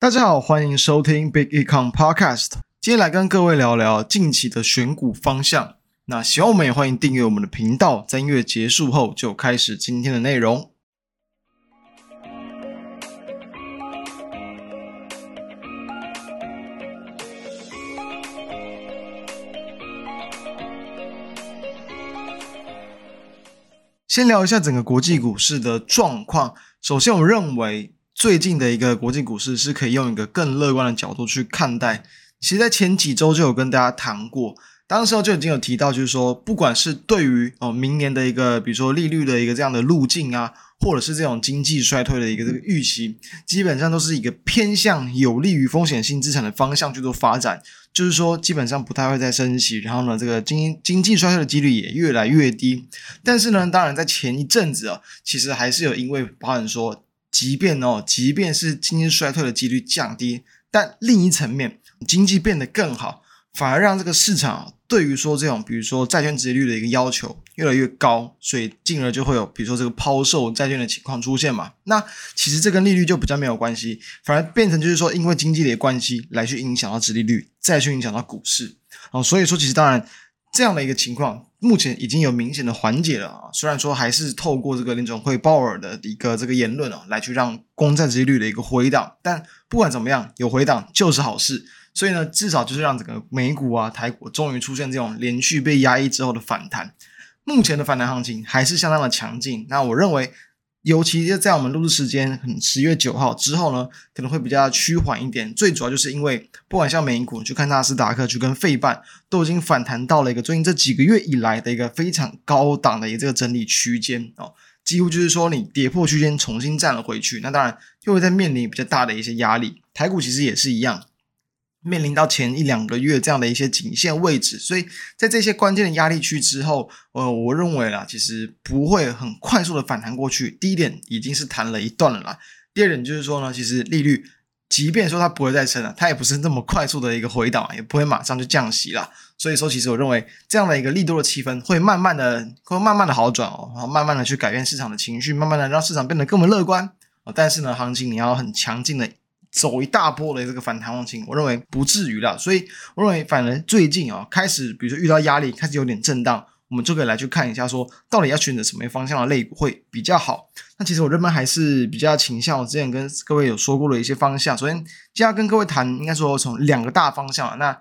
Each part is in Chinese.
大家好，欢迎收听 Big Econ Podcast。今天来跟各位聊聊近期的选股方向。那喜欢我们也欢迎订阅我们的频道。在音乐结束后，就开始今天的内容。先聊一下整个国际股市的状况。首先，我认为。最近的一个国际股市是可以用一个更乐观的角度去看待。其实，在前几周就有跟大家谈过，当时候就已经有提到，就是说，不管是对于哦明年的一个，比如说利率的一个这样的路径啊，或者是这种经济衰退的一个这个预期，基本上都是一个偏向有利于风险性资产的方向去做发展。就是说，基本上不太会再升息，然后呢，这个经经济衰退的几率也越来越低。但是呢，当然在前一阵子啊，其实还是有因为包含说。即便哦，即便是经济衰退的几率降低，但另一层面，经济变得更好，反而让这个市场对于说这种，比如说债券殖利率的一个要求越来越高，所以进而就会有比如说这个抛售债券的情况出现嘛。那其实这跟利率就比较没有关系，反而变成就是说，因为经济的关系来去影响到殖利率，再去影响到股市哦。所以说，其实当然。这样的一个情况，目前已经有明显的缓解了啊。虽然说还是透过这个联准会鲍尔的一个这个言论啊，来去让公债殖利率的一个回档，但不管怎么样，有回档就是好事。所以呢，至少就是让整个美股啊、台股终于出现这种连续被压抑之后的反弹。目前的反弹行情还是相当的强劲。那我认为。尤其是在我们录制时间，可能十月九号之后呢，可能会比较趋缓一点。最主要就是因为，不管像美股，去看纳斯达克，去跟费半，都已经反弹到了一个最近这几个月以来的一个非常高档的一个这个整理区间哦，几乎就是说你跌破区间重新站了回去，那当然就会在面临比较大的一些压力。台股其实也是一样。面临到前一两个月这样的一些颈线位置，所以在这些关键的压力区之后，呃，我认为啦，其实不会很快速的反弹过去。第一点已经是弹了一段了啦。第二点就是说呢，其实利率即便说它不会再升了，它也不是那么快速的一个回档，也不会马上就降息了。所以说，其实我认为这样的一个利多的气氛会慢慢的会慢慢的好转哦，然后慢慢的去改变市场的情绪，慢慢的让市场变得更为乐观。但是呢，行情你要很强劲的。走一大波的这个反弹行情，我认为不至于了，所以我认为反而最近啊开始，比如说遇到压力，开始有点震荡，我们就可以来去看一下，说到底要选择什么方向的类股会比较好。那其实我认为还是比较倾向我之前跟各位有说过的一些方向。首先，今天要跟各位谈，应该说从两个大方向。那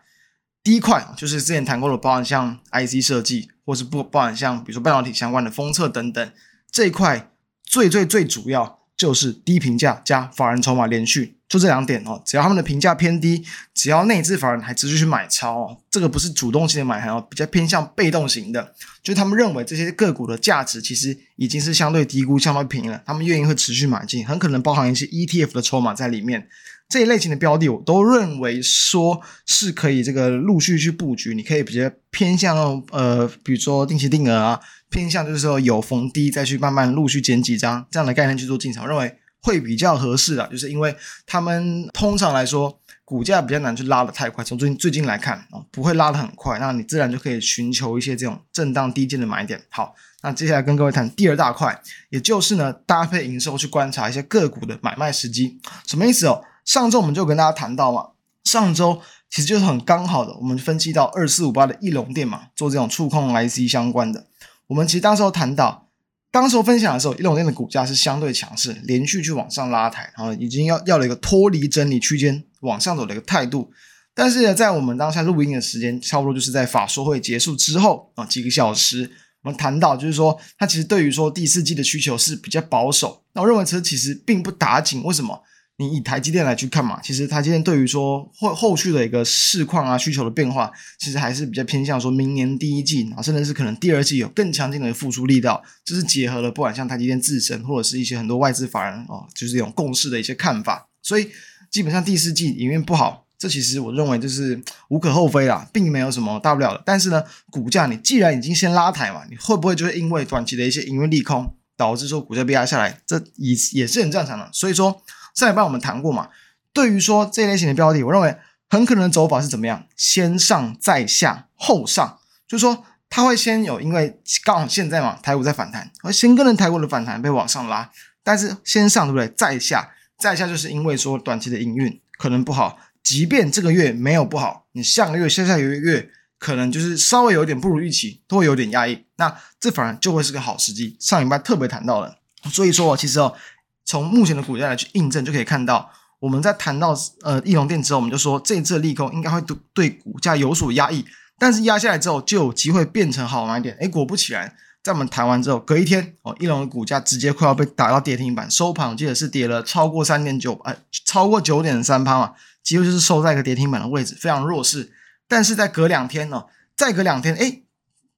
第一块就是之前谈过的，包含像 IC 设计，或是不包含像比如说半导体相关的封测等等这一块，最最最主要就是低评价加法人筹码连续。就这两点哦，只要他们的评价偏低，只要内资法人还持续去买超哦，这个不是主动性的买盘哦，比较偏向被动型的，就是他们认为这些个股的价值其实已经是相对低估、相对平了，他们愿意会持续买进，很可能包含一些 ETF 的筹码在里面。这一类型的标的，我都认为说是可以这个陆续去布局，你可以比较偏向呃，比如说定期定额啊，偏向就是说有逢低再去慢慢陆续捡几张这样的概念去做进场，认为。会比较合适的，就是因为他们通常来说股价比较难去拉得太快。从最近最近来看啊，不会拉得很快，那你自然就可以寻求一些这种震荡低见的买点。好，那接下来跟各位谈第二大块，也就是呢搭配营收去观察一些个股的买卖时机。什么意思哦？上周我们就跟大家谈到嘛，上周其实就是很刚好的，我们分析到二四五八的义隆电嘛，做这种触控 IC 相关的，我们其实当时候谈到。当时候分享的时候，一龙店的股价是相对强势，连续去往上拉抬，然后已经要要了一个脱离整理区间往上走的一个态度。但是呢，在我们当下录音的时间，差不多就是在法说会结束之后啊几个小时，我们谈到就是说，它其实对于说第四季的需求是比较保守。那我认为这其实并不打紧，为什么？你以台积电来去看嘛，其实台积电对于说后后续的一个市况啊需求的变化，其实还是比较偏向说明年第一季啊，甚至是可能第二季有更强劲的复苏力道，这是结合了不管像台积电自身或者是一些很多外资法人哦，就是这种共识的一些看法，所以基本上第四季营运不好，这其实我认为就是无可厚非啦，并没有什么大不了的。但是呢，股价你既然已经先拉抬嘛，你会不会就是因为短期的一些营运利空，导致说股价被压下来，这也也是很正常的。所以说。上礼拜我们谈过嘛，对于说这类型的标的，我认为很可能走法是怎么样？先上再下后上，就是说它会先有，因为刚好现在嘛，台股在反弹，而先跟着台股的反弹被往上拉，但是先上对不对？再下再下，就是因为说短期的营运可能不好，即便这个月没有不好，你下个月、下下个月可能就是稍微有点不如预期，都会有点压抑。那这反而就会是个好时机。上礼拜特别谈到了，所以说其实哦，从目前的股价来去印证，就可以看到。我们在谈到呃义隆电之后，我们就说这一次利空应该会对对股价有所压抑，但是压下来之后就有机会变成好买点。诶，果不其然，在我们谈完之后，隔一天哦，义隆的股价直接快要被打到跌停板，收盘我记得是跌了超过三点九，哎，超过九点三趴嘛，几乎就是收在一个跌停板的位置，非常弱势。但是在隔两天呢，再隔两天，诶，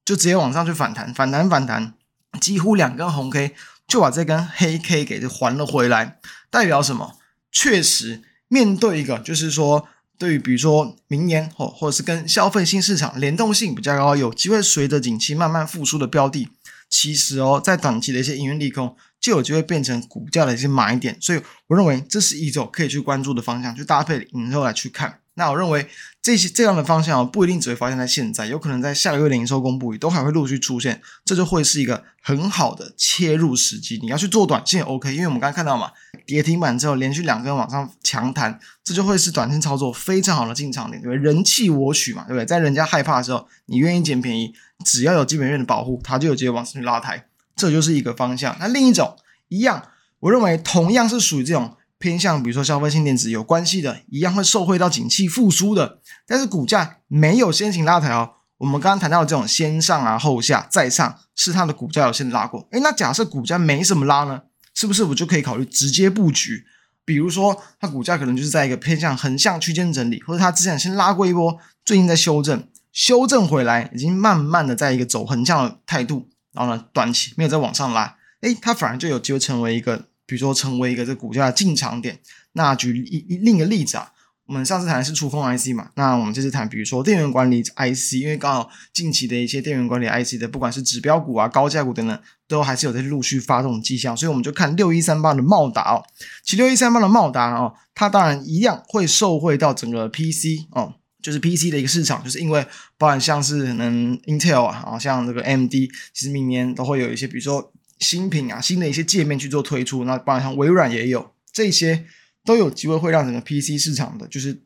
就直接往上去反弹，反弹反弹，几乎两根红 K 就把这根黑 K 给还了回来，代表什么？确实，面对一个就是说，对于比如说明年或或者是跟消费性市场联动性比较高，有机会随着景气慢慢复苏的标的，其实哦，在短期的一些营运利空，就有机会变成股价的一些买点。所以，我认为这是一种可以去关注的方向，就搭配营收来去看。那我认为这些这样的方向不一定只会发生在现在，有可能在下个月的营收公布也都还会陆续出现，这就会是一个很好的切入时机。你要去做短线，OK，因为我们刚刚看到嘛，跌停板之后连续两根往上强弹，这就会是短线操作非常好的进场点，对不对？人气我取嘛，对不对？在人家害怕的时候，你愿意捡便宜，只要有基本面的保护，它就有机会往上去拉抬，这就是一个方向。那另一种一样，我认为同样是属于这种。偏向比如说消费性电子有关系的，一样会受惠到景气复苏的，但是股价没有先行拉抬哦。我们刚刚谈到这种先上啊后下再上，是它的股价有先拉过。诶，那假设股价没什么拉呢？是不是我就可以考虑直接布局？比如说它股价可能就是在一个偏向横向区间整理，或者它之前先拉过一波，最近在修正，修正回来已经慢慢的在一个走横向的态度，然后呢短期没有再往上拉，诶，它反而就有机会成为一个。比如说，成为一个这股价的进场点。那举一一另一个例子啊，我们上次谈的是触控 IC 嘛，那我们这次谈，比如说电源管理 IC，因为刚好近期的一些电源管理 IC 的，不管是指标股啊、高价股等等，都还是有在陆续发动迹象，所以我们就看六一三八的茂达哦，其实六一三八的茂达哦，它当然一样会受惠到整个 PC 哦，就是 PC 的一个市场，就是因为包含像是可能 Intel 啊，啊像这个 MD，其实明年都会有一些，比如说。新品啊，新的一些界面去做推出，那当然像微软也有，这些都有机会会让整个 PC 市场的，就是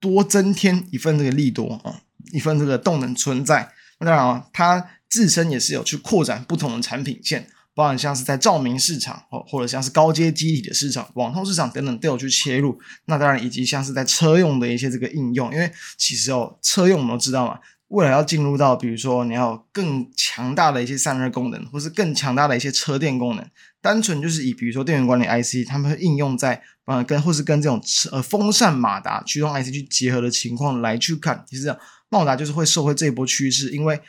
多增添一份这个利多啊，一份这个动能存在。那当然啊，它自身也是有去扩展不同的产品线，包含像是在照明市场哦，或者像是高阶机体的市场、网通市场等等都有去切入。那当然以及像是在车用的一些这个应用，因为其实哦，车用我们都知道嘛。未来要进入到，比如说你要更强大的一些散热功能，或是更强大的一些车电功能，单纯就是以比如说电源管理 IC，他们会应用在呃跟或是跟这种呃风扇马达驱动 IC 去结合的情况来去看，其实茂达就是会受惠这一波趋势，因为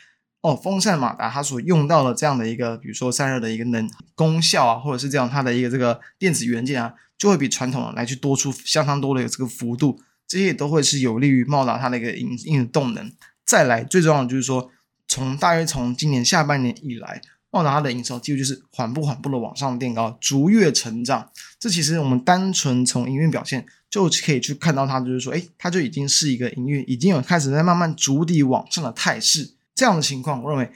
哦风扇马达它所用到的这样的一个比如说散热的一个能功效啊，或者是这样它的一个这个电子元件啊，就会比传统的来去多出相当多的这个幅度，这些也都会是有利于茂达它的一个营运的动能。再来，最重要的就是说，从大约从今年下半年以来，茂达它的营收几乎就是缓步缓步的往上垫高，逐月成长。这其实我们单纯从营运表现就可以去看到它，就是说，诶，它就已经是一个营运已经有开始在慢慢逐底往上的态势。这样的情况，我认为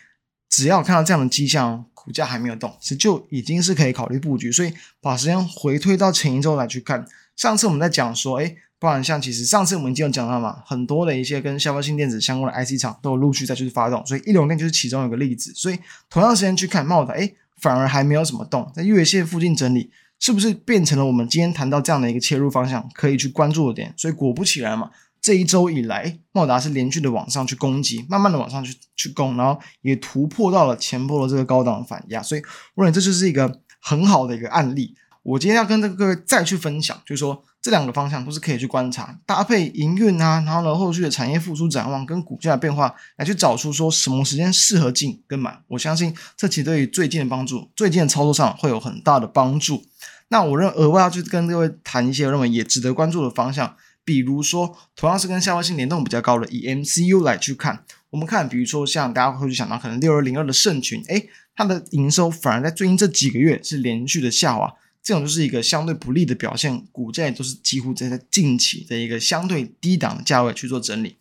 只要看到这样的迹象，股价还没有动，其实就已经是可以考虑布局。所以把时间回推到前一周来去看，上次我们在讲说，诶。不然，像其实上次我们已经有讲到嘛，很多的一些跟消费性电子相关的 IC 厂都有陆续再去发动，所以一龙电就是其中一个例子。所以同样时间去看茂达，诶，反而还没有怎么动，在月线附近整理，是不是变成了我们今天谈到这样的一个切入方向，可以去关注的点？所以果不其然嘛，这一周以来，茂达是连续的往上去攻击，慢慢的往上去去攻，然后也突破到了前波的这个高档反压，所以我认为这就是一个很好的一个案例。我今天要跟这个各位再去分享，就是说。这两个方向都是可以去观察，搭配营运啊，然后呢，后续的产业复苏展望跟股价的变化，来去找出说什么时间适合进跟买。我相信这其实对于最近的帮助，最近的操作上会有很大的帮助。那我认额外要去跟各位谈一些我认为也值得关注的方向，比如说同样是跟消费性联动比较高的，以 MCU 来去看，我们看，比如说像大家会去想到可能六二零二的盛群，诶，它的营收反而在最近这几个月是连续的下滑。这种就是一个相对不利的表现，股价也都是几乎在在近期的一个相对低档的价位去做整理。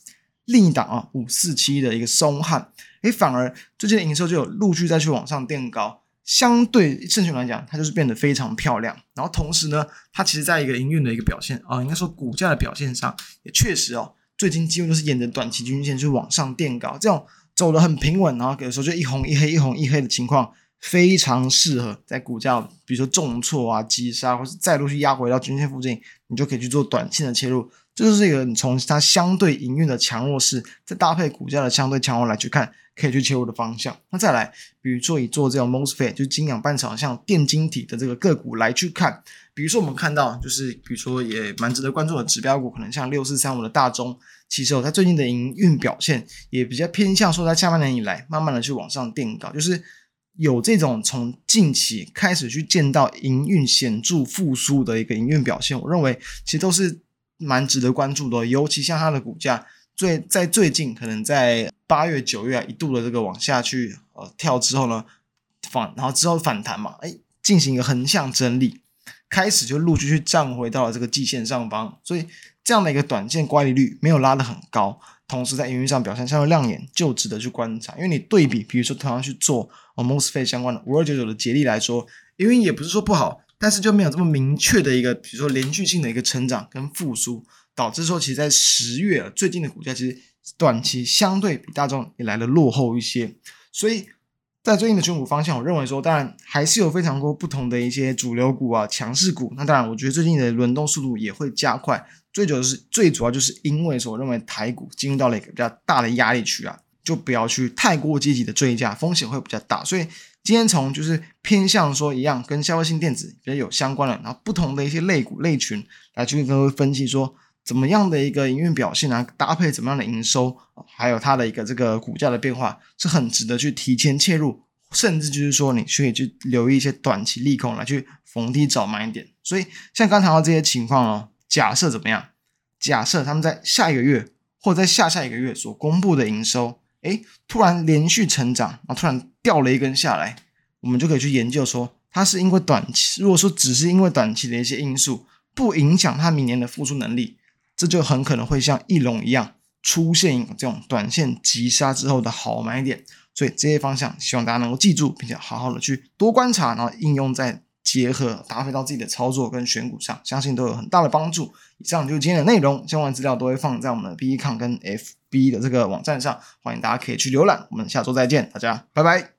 另一档啊，五四七的一个松汉，诶，反而最近的营收就有陆续再去往上垫高。相对证券来讲，它就是变得非常漂亮。然后同时呢，它其实在一个营运的一个表现啊、应该说股价的表现上，也确实哦，最近几乎都是沿着短期均线去往上垫高，这种走得很平稳，然后有时候就一红一黑，一红一黑的情况，非常适合在股价比如说重挫啊、急杀，或是再度去压回到均线附近，你就可以去做短线的切入。这就是一个你从它相对营运的强弱势，再搭配股价的相对强弱来去看。可以去切入的方向。那再来，比如说以做这种 MOSFET，就是晶圆半场像电晶体的这个个股来去看。比如说我们看到，就是比如说也蛮值得关注的指标股，可能像六四三五的大中，其实它最近的营运表现也比较偏向说，在下半年以来慢慢的去往上垫高，就是有这种从近期开始去见到营运显著复苏的一个营运表现。我认为其实都是蛮值得关注的，尤其像它的股价。最在最近可能在八月九月啊一度的这个往下去呃跳之后呢反然后之后反弹嘛哎进行一个横向整理，开始就陆续去站回到了这个季线上方，所以这样的一个短线乖离率没有拉得很高，同时在营运上表现相对亮眼，就值得去观察。因为你对比，比如说同样去做 MOSFET 相关的五二九九的接力来说，营运也不是说不好，但是就没有这么明确的一个比如说连续性的一个成长跟复苏。导致说，其实，在十月最近的股价其实短期相对比大众也来的落后一些，所以在最近的选股方向，我认为说，当然还是有非常多不同的一些主流股啊、强势股。那当然，我觉得最近的轮动速度也会加快。最主要是最主要就是因为说，我认为台股进入到了一个比较大的压力区啊，就不要去太过积极的追加，风险会比较大。所以今天从就是偏向说一样跟消费性电子比较有相关的，然后不同的一些类股类群来去跟各位分析说。怎么样的一个营运表现啊？搭配怎么样的营收，还有它的一个这个股价的变化，是很值得去提前切入，甚至就是说你可以去留意一些短期利空来去逢低找买点。所以像刚谈到这些情况哦，假设怎么样？假设他们在下一个月或在下下一个月所公布的营收，诶，突然连续成长，然后突然掉了一根下来，我们就可以去研究说，它是因为短期，如果说只是因为短期的一些因素，不影响它明年的复苏能力。这就很可能会像翼龙一样出现这种短线急杀之后的好买点，所以这些方向希望大家能够记住，并且好好的去多观察，然后应用在结合搭配到自己的操作跟选股上，相信都有很大的帮助。以上就是今天的内容，相关资料都会放在我们的 BE 康跟 FB 的这个网站上，欢迎大家可以去浏览。我们下周再见，大家拜拜。